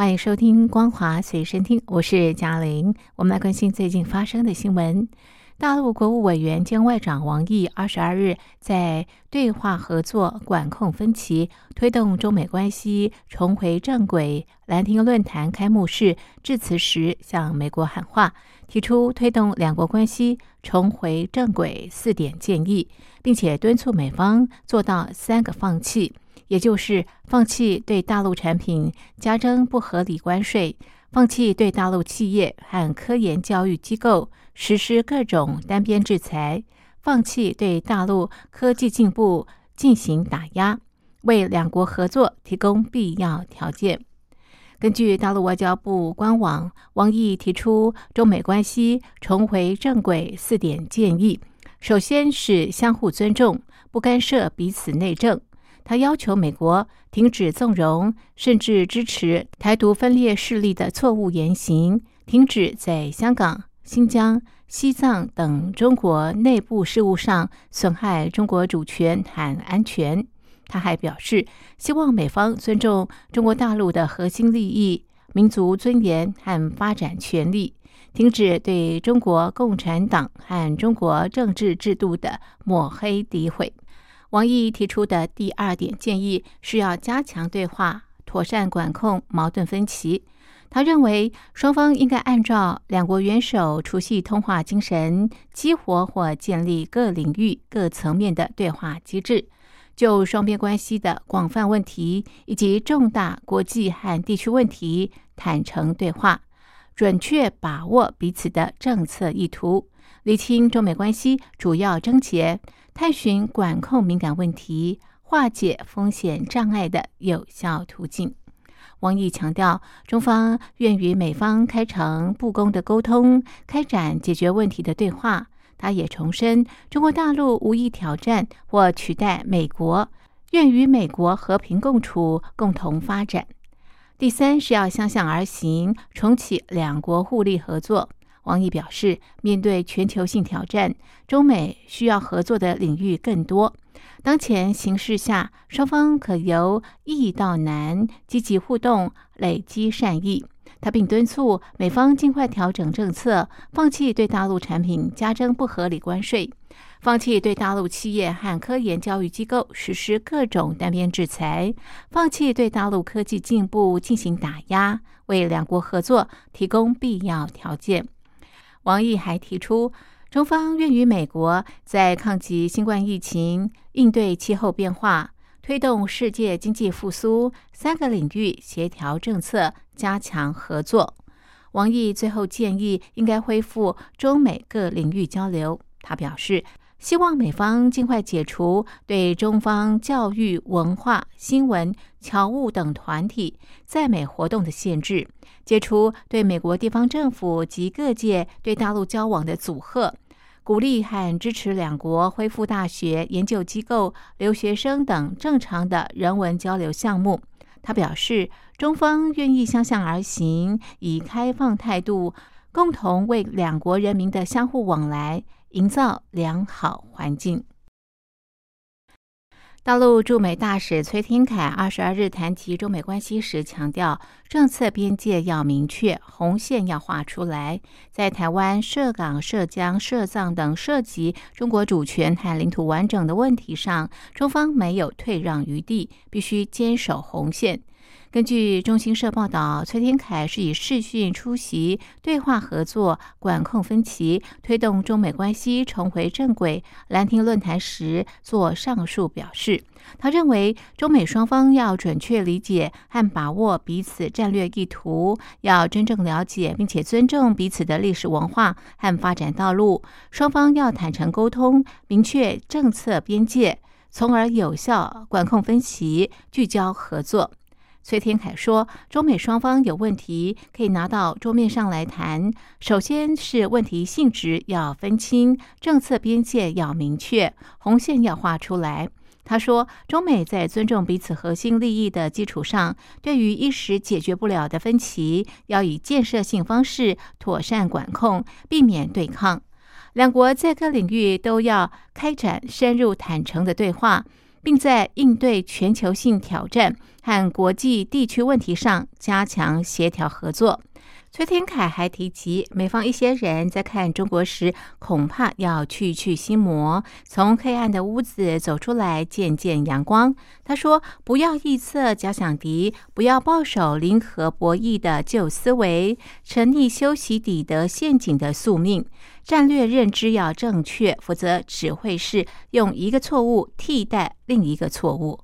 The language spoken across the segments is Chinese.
欢迎收听《光华随身听》，我是嘉玲。我们来关心最近发生的新闻。大陆国务委员兼外长王毅二十二日在对话合作、管控分歧、推动中美关系重回正轨兰亭论坛开幕式致辞时，向美国喊话，提出推动两国关系重回正轨四点建议，并且敦促美方做到三个放弃。也就是放弃对大陆产品加征不合理关税，放弃对大陆企业和科研教育机构实施各种单边制裁，放弃对大陆科技进步进行打压，为两国合作提供必要条件。根据大陆外交部官网，王毅提出中美关系重回正轨四点建议，首先是相互尊重，不干涉彼此内政。他要求美国停止纵容甚至支持台独分裂势力的错误言行，停止在香港、新疆、西藏等中国内部事务上损害中国主权和安全。他还表示，希望美方尊重中国大陆的核心利益、民族尊严和发展权利，停止对中国共产党和中国政治制度的抹黑诋毁。王毅提出的第二点建议是要加强对话，妥善管控矛盾分歧。他认为，双方应该按照两国元首除夕通话精神，激活或建立各领域、各层面的对话机制，就双边关系的广泛问题以及重大国际和地区问题坦诚对话，准确把握彼此的政策意图，厘清中美关系主要症结。探寻管控敏感问题、化解风险障碍的有效途径。王毅强调，中方愿与美方开诚布公的沟通，开展解决问题的对话。他也重申，中国大陆无意挑战或取代美国，愿与美国和平共处，共同发展。第三是要相向而行，重启两国互利合作。王毅表示，面对全球性挑战，中美需要合作的领域更多。当前形势下，双方可由易到难，积极互动，累积善意。他并敦促美方尽快调整政策，放弃对大陆产品加征不合理关税，放弃对大陆企业和科研教育机构实施各种单边制裁，放弃对大陆科技进步进行打压，为两国合作提供必要条件。王毅还提出，中方愿与美国在抗击新冠疫情、应对气候变化、推动世界经济复苏三个领域协调政策，加强合作。王毅最后建议，应该恢复中美各领域交流。他表示。希望美方尽快解除对中方教育、文化、新闻、侨务等团体在美活动的限制，解除对美国地方政府及各界对大陆交往的阻吓，鼓励和支持两国恢复大学、研究机构、留学生等正常的人文交流项目。他表示，中方愿意相向而行，以开放态度，共同为两国人民的相互往来。营造良好环境。大陆驻美大使崔天凯二十二日谈及中美关系时强调，政策边界要明确，红线要画出来。在台湾涉港、涉疆、涉藏等涉及中国主权和领土完整的问题上，中方没有退让余地，必须坚守红线。根据中新社报道，崔天凯是以视讯出席对话合作、管控分歧、推动中美关系重回正轨兰亭论坛时做上述表示。他认为，中美双方要准确理解和把握彼此战略意图，要真正了解并且尊重彼此的历史文化和发展道路。双方要坦诚沟通，明确政策边界，从而有效管控分歧，聚焦合作。崔天凯说，中美双方有问题可以拿到桌面上来谈。首先是问题性质要分清，政策边界要明确，红线要画出来。他说，中美在尊重彼此核心利益的基础上，对于一时解决不了的分歧，要以建设性方式妥善管控，避免对抗。两国在各领域都要开展深入坦诚的对话。并在应对全球性挑战和国际地区问题上加强协调合作。崔天凯还提及，美方一些人在看中国时，恐怕要去去心魔，从黑暗的屋子走出来，见见阳光。他说：“不要臆测假想敌，不要抱守零和博弈的旧思维，沉溺修习底德陷阱的宿命。战略认知要正确，否则只会是用一个错误替代另一个错误。”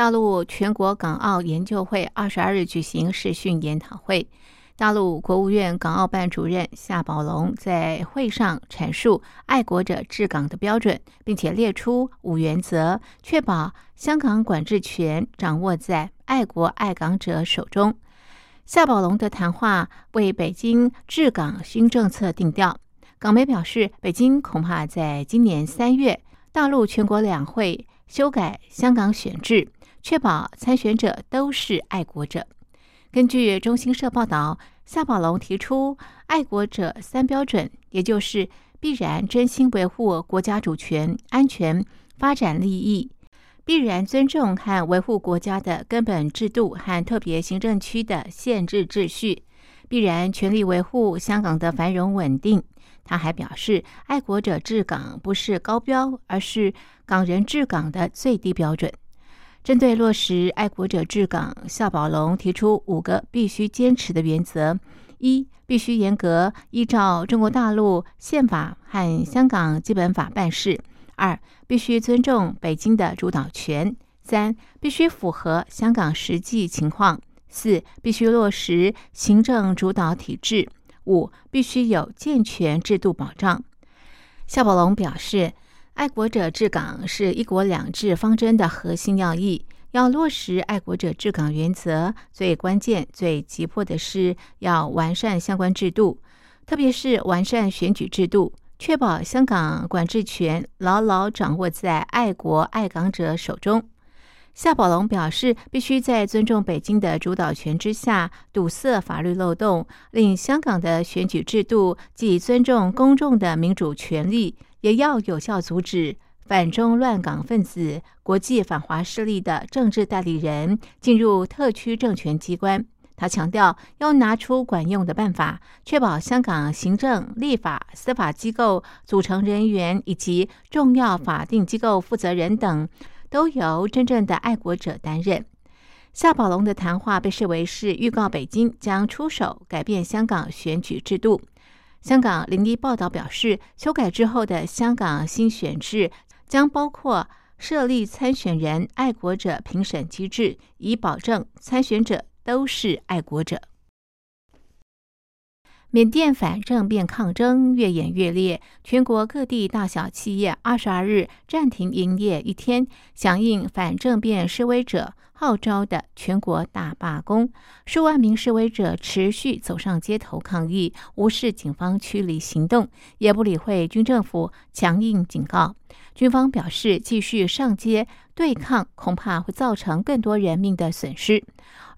大陆全国港澳研究会二十二日举行视讯研讨会，大陆国务院港澳办主任夏宝龙在会上阐述爱国者治港的标准，并且列出五原则，确保香港管制权掌握在爱国爱港者手中。夏宝龙的谈话为北京治港新政策定调。港媒表示，北京恐怕在今年三月，大陆全国两会修改香港选制。确保参选者都是爱国者。根据中新社报道，夏宝龙提出“爱国者三标准”，也就是必然真心维护国家主权、安全、发展利益，必然尊重和维护国家的根本制度和特别行政区的宪制秩序，必然全力维护香港的繁荣稳定。他还表示，爱国者治港不是高标，而是港人治港的最低标准。针对落实爱国者治港，夏宝龙提出五个必须坚持的原则：一、必须严格依照中国大陆宪法和香港基本法办事；二、必须尊重北京的主导权；三、必须符合香港实际情况；四、必须落实行政主导体制；五、必须有健全制度保障。夏宝龙表示。爱国者治港是一国两制方针的核心要义。要落实爱国者治港原则，最关键、最急迫的是要完善相关制度，特别是完善选举制度，确保香港管制权牢牢掌握在爱国爱港者手中。夏宝龙表示，必须在尊重北京的主导权之下，堵塞法律漏洞，令香港的选举制度既尊重公众的民主权利。也要有效阻止反中乱港分子、国际反华势力的政治代理人进入特区政权机关。他强调，要拿出管用的办法，确保香港行政、立法、司法机构组成人员以及重要法定机构负责人等，都由真正的爱国者担任。夏宝龙的谈话被视为是预告北京将出手改变香港选举制度。香港零一报道表示，修改之后的香港新选制将包括设立参选人爱国者评审机制，以保证参选者都是爱国者。缅甸反政变抗争越演越烈，全国各地大小企业二十二日暂停营业一天，响应反政变示威者。号召的全国大罢工，数万名示威者持续走上街头抗议，无视警方驱离行动，也不理会军政府强硬警告。军方表示，继续上街对抗，恐怕会造成更多人命的损失。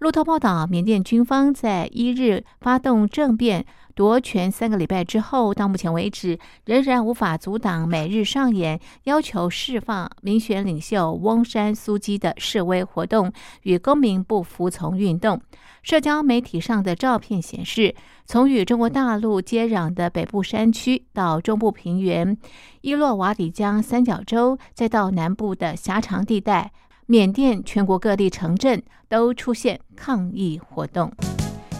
路透报道，缅甸军方在一日发动政变。夺权三个礼拜之后，到目前为止仍然无法阻挡每日上演要求释放民选领袖翁山苏基的示威活动与公民不服从运动。社交媒体上的照片显示，从与中国大陆接壤的北部山区到中部平原、伊洛瓦底江三角洲，再到南部的狭长地带，缅甸全国各地城镇都出现抗议活动。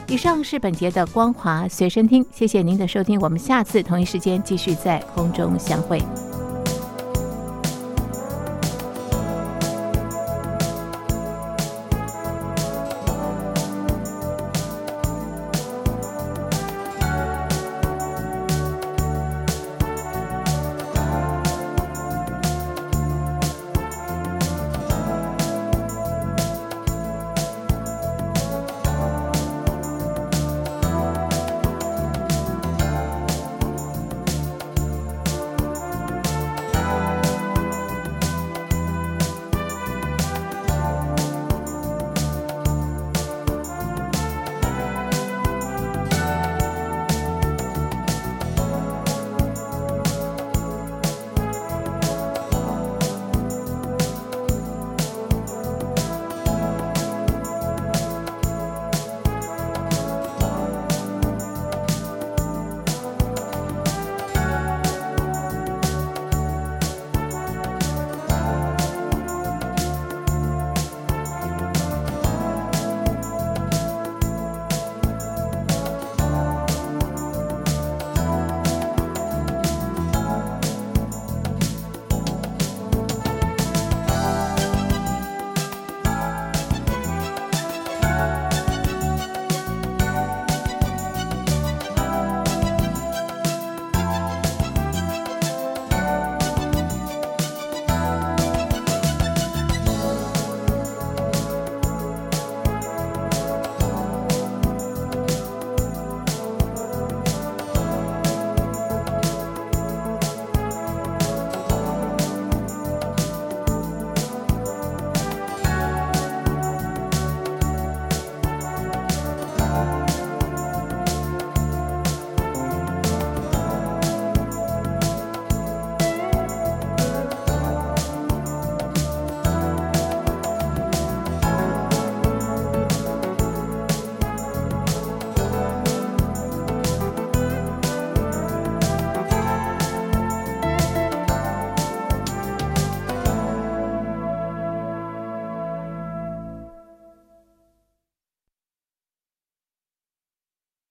以上是本节的光华随身听，谢谢您的收听，我们下次同一时间继续在空中相会。